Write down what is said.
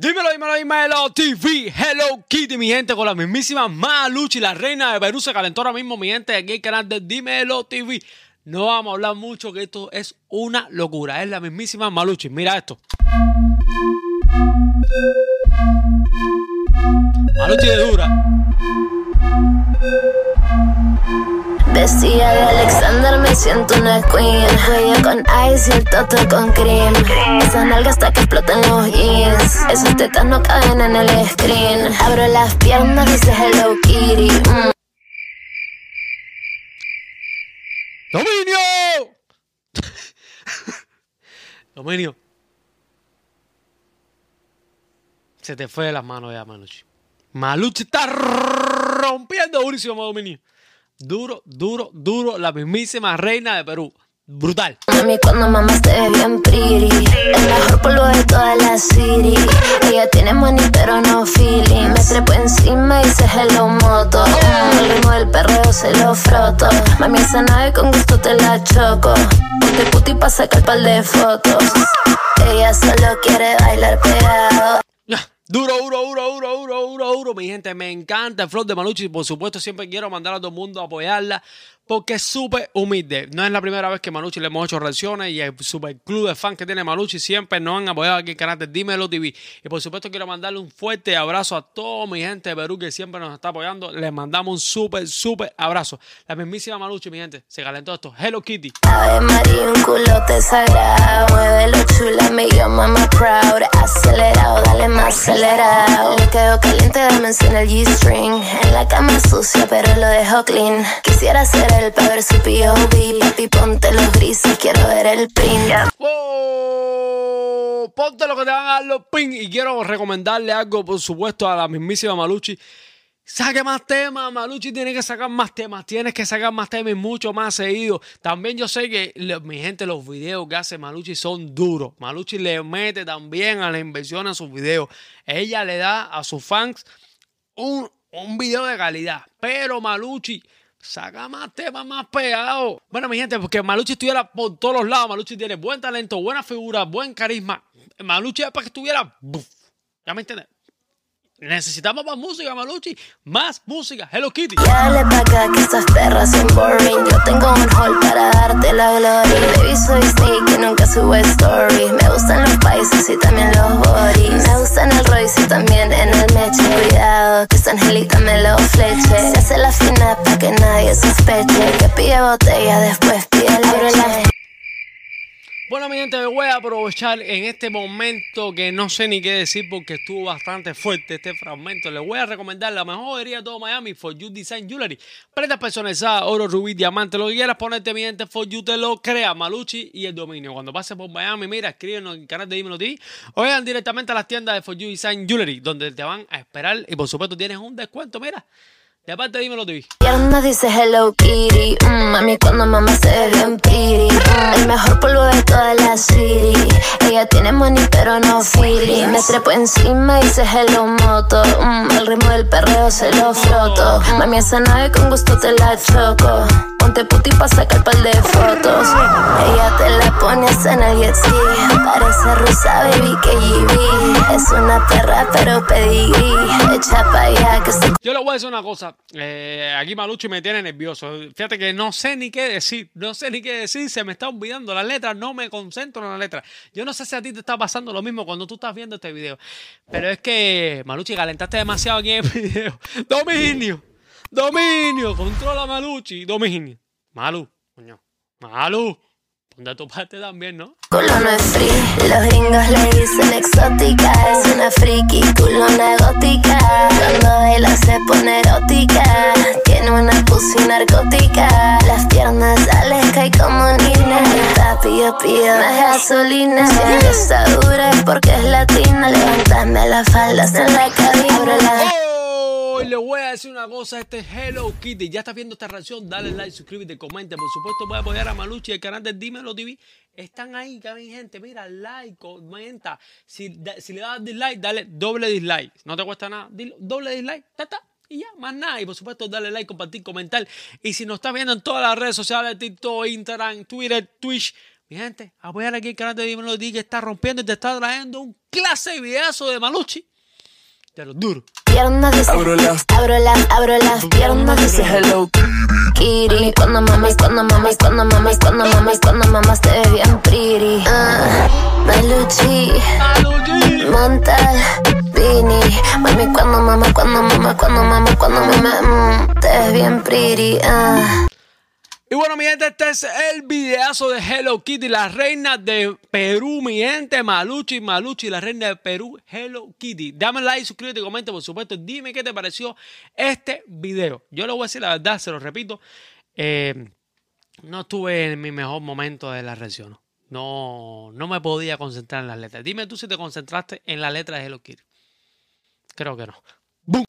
Dímelo, dímelo, dímelo, TV, Hello Kitty, mi gente, con la mismísima Maluchi, la reina de Perú, se calentó ahora mismo, mi gente, aquí el canal de Dímelo TV. No vamos a hablar mucho, que esto es una locura, es la mismísima Maluchi, mira esto. Maluchi de dura. Vestida de Alexander me siento una queen Cuello con ice y el toto con cream Esa nalga hasta que explotan los jeans Esos tetas no caben en el screen Abro las piernas, dice Hello Kitty mm. ¡Dominio! Dominio. Se te fue de las manos ya, Maluchi. Maluchi está rompiendo durísimo, Dominio. Duro, duro, duro, la mismísima reina de Perú. Brutal. Mami, cuando mamá te ve bien pretty El mejor polvo de toda la city. Ella tiene money pero no feeling. Me trepo encima y se hello moto. El ritmo del perreo se lo froto. Mami, esa nave con gusto te la choco. Ponte puti pa' sacar pal de fotos. Ella solo quiere bailar pegado Duro, duro, duro, duro, duro, duro, duro, mi gente. Me encanta el flow de Maluchi por supuesto siempre quiero mandar a todo el mundo a apoyarla porque es súper humilde. No es la primera vez que Maluchi le hemos hecho reacciones y el super club de fans que tiene Maluchi siempre nos han apoyado aquí en el canal de Dímelo TV. Y por supuesto quiero mandarle un fuerte abrazo a toda mi gente de Perú que siempre nos está apoyando. Les mandamos un súper, súper abrazo. La mismísima Maluchi, mi gente, se calentó esto. Hello Kitty. Ave María, un culote sagrado. Muévelo chula, me llama más proud. Acelerado, dale más acelerado. Le quedo caliente, dame en el G-string. En la cama sucia, pero lo dejo clean. Quisiera ser el pa' ver su. Papi, ponte los grises, quiero ver el print. ¡Oh! Ponte lo que te van a dar los ping. Y quiero recomendarle algo, por supuesto, a la mismísima Maluchi. Saque más temas, Maluchi tiene que sacar más temas, tienes que sacar más temas y mucho más seguido. También yo sé que mi gente, los videos que hace Maluchi son duros. Maluchi le mete también a la inversión a sus videos. Ella le da a sus fans un, un video de calidad. Pero Maluchi saca más temas más pegados. Bueno, mi gente, porque Maluchi estuviera por todos los lados. Maluchi tiene buen talento, buena figura, buen carisma. Maluchi es para que estuviera. ¡buf! ¿Ya me entiendes? Necesitamos más música, Maluchi. Más música. Hello Kitty. Dale pa' acá que estas perras son boring Yo tengo un hall para darte la gloria Baby soy sneak nunca sube story Me gustan los países y también los boris después Bueno, mi gente, me voy a aprovechar en este momento que no sé ni qué decir porque estuvo bastante fuerte este fragmento. Les voy a recomendar la mejor joyería de todo Miami, For You Design Jewelry. Prendas personalizadas, oro, rubí, diamante, lo que quieras ponerte, mi gente, For You te lo crea. Maluchi y el dominio. Cuando pases por Miami, mira, escríbenos en el canal de Dímelo TV o vayan directamente a las tiendas de For You Design Jewelry, donde te van a esperar y por supuesto tienes un descuento, mira. De parte de Dímelo TV. Piernas dice Hello Kitty. Mm, Mami cuando mamá se ve bien pretty mm, El mejor polvo de toda la city. Ella tiene money pero no feeling Me trepo encima y dice Hello Moto. Mm, El ritmo del perreo se lo froto. Mami esa nave con gusto te la choco. Ponte puti pa' sacar par de fotos pones en el jet Parece rusa baby KGB Es una perra pero pedigrí Echa pa' allá que se Yo le voy a decir una cosa. eh, aquí Maluchi me tiene nervioso. Fíjate que no sé ni qué decir. No sé ni qué decir. Se me está olvidando la letra. No me concentro en la letra. Yo no sé si a ti te está pasando lo mismo cuando tú estás viendo este video. Pero es que, Maluchi, calentaste demasiado aquí en el video. Dominio. Dominio. Controla Maluchi. Dominio. Malu. Coño. Malu. Ponte tu parte también, ¿no? Culo no es free, los gringos le dicen exótica Es una friki, culona gótica. Cuando baila se pone erótica Tiene una pussy narcótica. Las piernas salen, cae como nina. Papi, yo pido más gasolina. Si ella está dura es porque es latina Levántame las faldas en la cabina Abro la Oh, y le voy a decir una cosa, este es Hello Kitty. Ya estás viendo esta reacción, dale like, suscríbete, comenta. Por supuesto, voy a apoyar a Maluchi el canal de Dímelo TV. Están ahí, mi gente. Mira, like, comenta. Si, si le das dislike, dale doble dislike. No te cuesta nada. Dilo, doble dislike, ta. Y ya, más nada. Y por supuesto, dale like, compartir, comentar. Y si nos estás viendo en todas las redes sociales, TikTok, Instagram, Twitter, Twitch, Mi gente, apoyar aquí el canal de Dímelo Di que está rompiendo y te está trayendo un clase de videazo de Maluchi. De los duros. Piernas dice, abro las, abro las, abro las piernas dice hello Kitty. Cuando mames, cuando mames, cuando mames, cuando mames, cuando mamas te ves bien pretty. Ah, Maluchi, Maluchi. monta Vini. Mami, cuando mamas, cuando mamas, cuando mamas, cuando mamas, mm, te ves bien pretty. Ah. Y bueno, mi gente, este es el videazo de Hello Kitty, la reina de Perú, mi gente, Maluchi, Maluchi, la reina de Perú, Hello Kitty. Dame like, suscríbete comenta, por supuesto. Dime qué te pareció este video. Yo le voy a decir la verdad, se lo repito. eh, no estuve en mi mejor momento de la reacción. No, no me podía concentrar en las letras. Dime tú si te concentraste en la letra de Hello Kitty. Creo que no. ¡Bum!